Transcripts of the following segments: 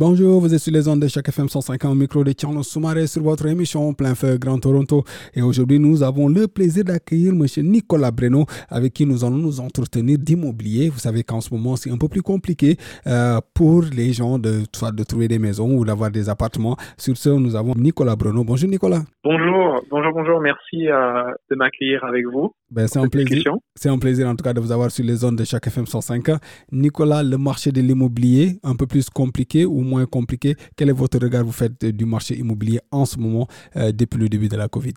Bonjour, vous êtes sur les ondes de chaque FM 105 au micro de Tierno Soumaré sur votre émission Plein Feu Grand Toronto. Et aujourd'hui, nous avons le plaisir d'accueillir M. Nicolas Breno, avec qui nous allons nous entretenir d'immobilier. Vous savez qu'en ce moment, c'est un peu plus compliqué euh, pour les gens de, soit de trouver des maisons ou d'avoir des appartements. Sur ce, nous avons Nicolas Breno. Bonjour Nicolas. Bonjour, bonjour, bonjour. Merci euh, de m'accueillir avec vous. Ben, c'est un plaisir. C'est un plaisir en tout cas de vous avoir sur les zones de chaque FM 105. Nicolas, le marché de l'immobilier, un peu plus compliqué ou moins compliqué Quel est votre regard vous faites du marché immobilier en ce moment euh, depuis le début de la Covid?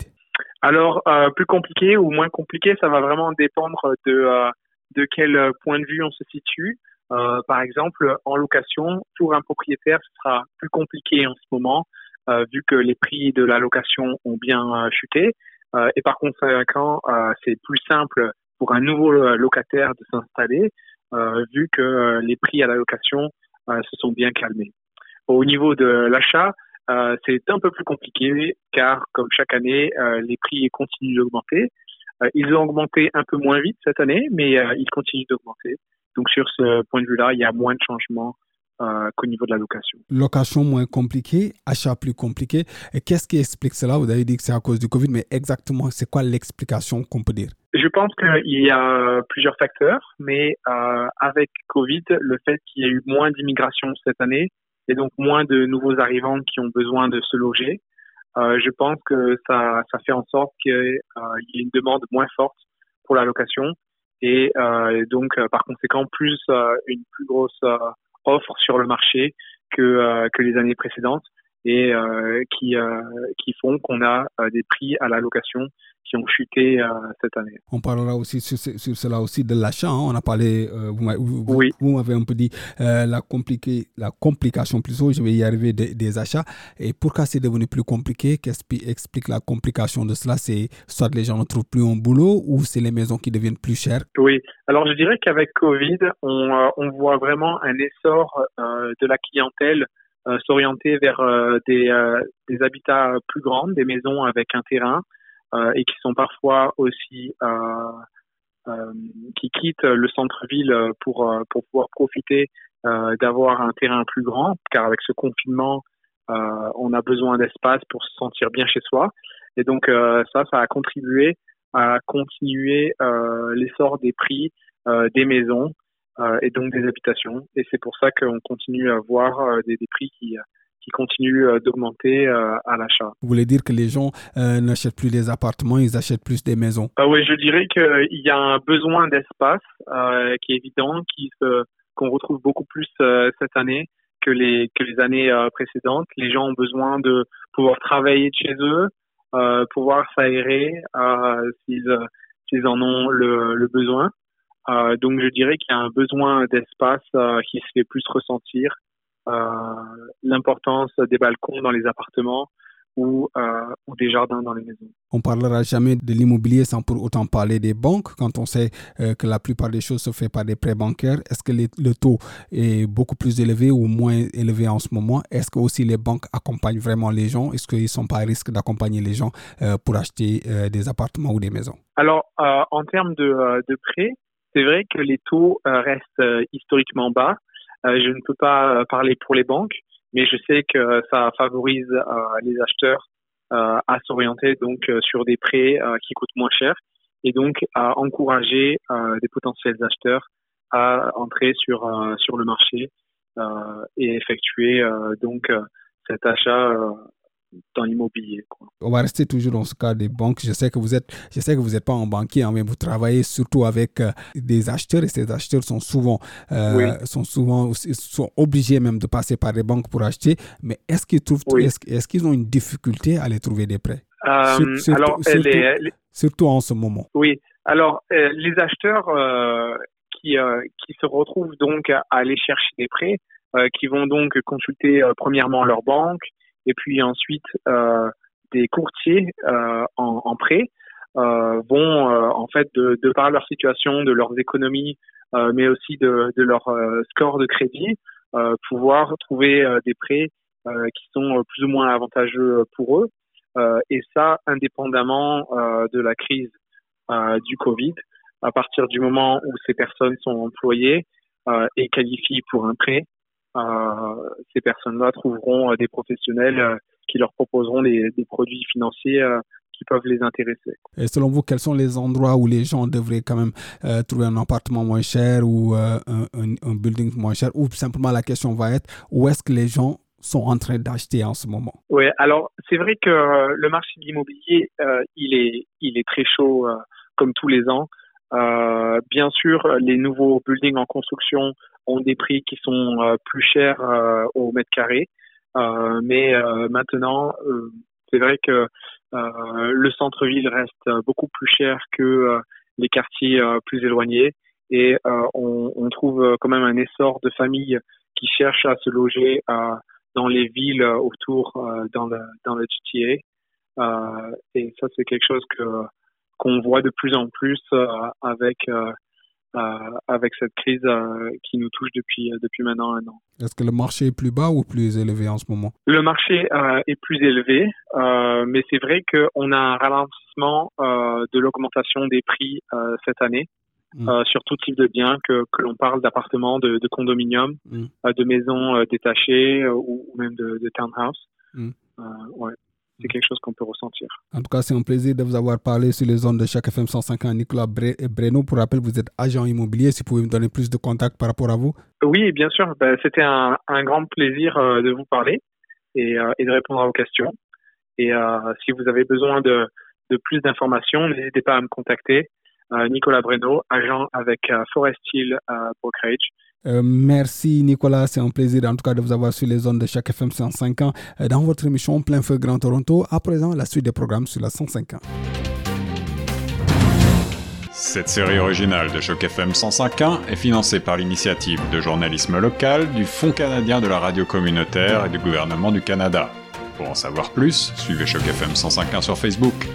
Alors, euh, plus compliqué ou moins compliqué, ça va vraiment dépendre de, euh, de quel point de vue on se situe. par exemple, en location, pour un propriétaire, ce sera plus compliqué en ce moment, vu que les prix de la location ont bien chuté. et par conséquent, c'est plus simple pour un nouveau locataire de s'installer, vu que les prix à la location se sont bien calmés. Au niveau de l'achat, euh, c'est un peu plus compliqué car, comme chaque année, euh, les prix continuent d'augmenter. Euh, ils ont augmenté un peu moins vite cette année, mais ils continuent d'augmenter. Donc, sur ce point de vue-là, il y a moins de changements qu'au niveau de la location. Location moins compliquée, achat plus compliqué. Et qu'est-ce qui explique cela? Vous avez dit que c'est à cause du Covid, mais exactement, c'est quoi l'explication qu'on peut dire? Je pense qu'il y a plusieurs facteurs, mais avec Covid, le fait qu'il y a eu moins d'immigration cette année, et donc moins de nouveaux arrivants qui ont besoin de se loger. Euh, je pense que ça, fait en sorte qu'il euh, y ait une demande moins forte pour la location et euh, donc par conséquent plus une plus grosse offre sur le marché que les années précédentes et qui, qui font qu'on a des prix à la location qui ont chuté euh, cette année. On parlera aussi sur, sur cela aussi de l'achat. Hein. On a parlé, euh, vous, vous, oui. vous m'avez un peu dit euh, la, compliqué, la complication plutôt, je vais y arriver, des, des achats. Et pourquoi c'est devenu plus compliqué Qu'est-ce qui explique la complication de cela? C'est soit les gens ne trouvent plus un boulot ou c'est les maisons qui deviennent plus chères? Oui, alors je dirais qu'avec Covid, on, on, voit vraiment un essor de la clientèle s'orienter vers des, des habitats plus grands, des maisons avec un terrain, euh, et qui sont parfois aussi euh, euh, qui quittent le centre-ville pour pour pouvoir profiter d'avoir un terrain plus grand, car avec ce confinement, on a besoin d'espace pour se sentir bien chez soi. Et donc ça, ça a contribué à continuer l'essor des prix des maisons et donc des habitations. Et c'est pour ça qu'on continue à voir des, des, prix qui, qui continue euh, d'augmenter euh, à l'achat. Vous voulez dire que les gens euh, n'achètent plus des appartements, ils achètent plus des maisons? Oui, je dirais qu'il y a un besoin d'espace qui est évident, qui qu'on retrouve beaucoup plus cette année que les que les années précédentes. Les gens ont besoin de pouvoir travailler de chez eux, pouvoir s'aérer s'ils s'ils en ont le, le besoin. Donc je dirais qu'il y a un besoin d'espace qui se fait plus ressentir euh, l'importance des balcons dans les appartements ou, euh, ou, des jardins dans les maisons. On parlera jamais de l'immobilier sans pour autant parler des banques quand on sait euh, que la plupart des choses se fait par des prêts bancaires. Est-ce que le taux est beaucoup plus élevé ou moins élevé en ce moment? Est-ce que aussi les banques accompagnent vraiment les gens? Est-ce qu'ils ne sont pas à risque d'accompagner les gens pour acheter des appartements ou des maisons? Alors, en termes de, de prêts, c'est vrai que les taux restent historiquement bas. Euh, je ne peux pas euh, parler pour les banques, mais je sais que ça favorise euh, les acheteurs à s'orienter donc sur des prêts qui coûtent moins cher et donc à encourager des potentiels acheteurs à entrer sur sur le marché et effectuer donc cet achat dans l'immobilier. On va rester toujours dans ce cas des banques. Je sais que vous êtes, je sais que vous n'êtes pas un banquier, hein, mais vous travaillez surtout avec euh, des acheteurs et ces acheteurs sont souvent, euh, sont souvent, sont obligés même de passer par les banques pour acheter. Mais est-ce qu'ils trouvent, est-ce, qu'ils ont une difficulté à aller trouver des prêts? Euh, surtout, alors, surtout, en ce moment. Oui. Alors, les acheteurs qui, qui se retrouvent donc à aller chercher des prêts, qui vont donc consulter premièrement leur banque et puis ensuite des courtiers en, en prêt euh, vont en fait de, de, par leur situation, de leurs économies, mais aussi de, de leur score de crédit, pouvoir trouver des prêts qui sont plus ou moins avantageux pour eux. et ça, indépendamment de la crise du Covid, à partir du moment où ces personnes sont employées et qualifient pour un prêt, ces personnes-là trouveront des professionnels qui leur proposeront des, des produits financiers qui peuvent les intéresser. Et selon vous, quels sont les endroits où les gens devraient quand même euh, trouver un appartement moins cher ou euh, un, un, building moins cher? Ou simplement la question va être où est-ce que les gens sont en train d'acheter en ce moment? Oui, alors c'est vrai que euh, le marché de l'immobilier, il, est, il est très chaud comme tous les ans. bien sûr, les nouveaux buildings en construction ont des prix qui sont plus chers au mètre carré. mais maintenant, c'est vrai que euh, le centre-ville reste beaucoup plus cher que euh, les quartiers euh, plus éloignés et on, on, trouve quand même un essor de familles qui cherchent à se loger dans les villes autour dans le dans le GTA. et ça c'est quelque chose que qu'on voit de plus en plus avec euh, avec cette crise euh, qui nous touche depuis, euh, depuis maintenant un an. Est-ce que le marché est plus bas ou plus élevé en ce moment? Le marché est plus élevé, mais c'est vrai qu'on a un ralentissement de l'augmentation des prix cette année. Mm. sur tout type de biens, que, que l'on parle d'appartements, de, de condominiums, mm. de maisons détachées ou, même de, de townhouse. Mm. ouais c'est quelque chose qu'on peut ressentir. En tout cas, c'est un plaisir de vous avoir parlé sur les zones de chaque FM 150. Nicolas Breno, pour rappel, vous êtes agent immobilier. Si vous pouvez me donner plus de contacts par rapport à vous. Oui, bien sûr. Ben, c'était un, un, grand plaisir euh, de vous parler et, euh, et, de répondre à vos questions. Et euh, si vous avez besoin de, de plus d'informations, n'hésitez pas à me contacter. Nicolas Breno, agent avec Forest Hill Brokerage. Euh, merci Nicolas, c'est un plaisir en tout cas de vous avoir sur les zones de chaque FM 105 ans euh, dans votre émission Plein Feu Grand Toronto. À présent, la suite des programmes sur la 105 ans. Cette série originale de Choc FM 105.1 est financée par l'initiative de journalisme local du Fonds canadien de la radio communautaire et du gouvernement du Canada. Pour en savoir plus, suivez Choc FM 105.1 sur Facebook.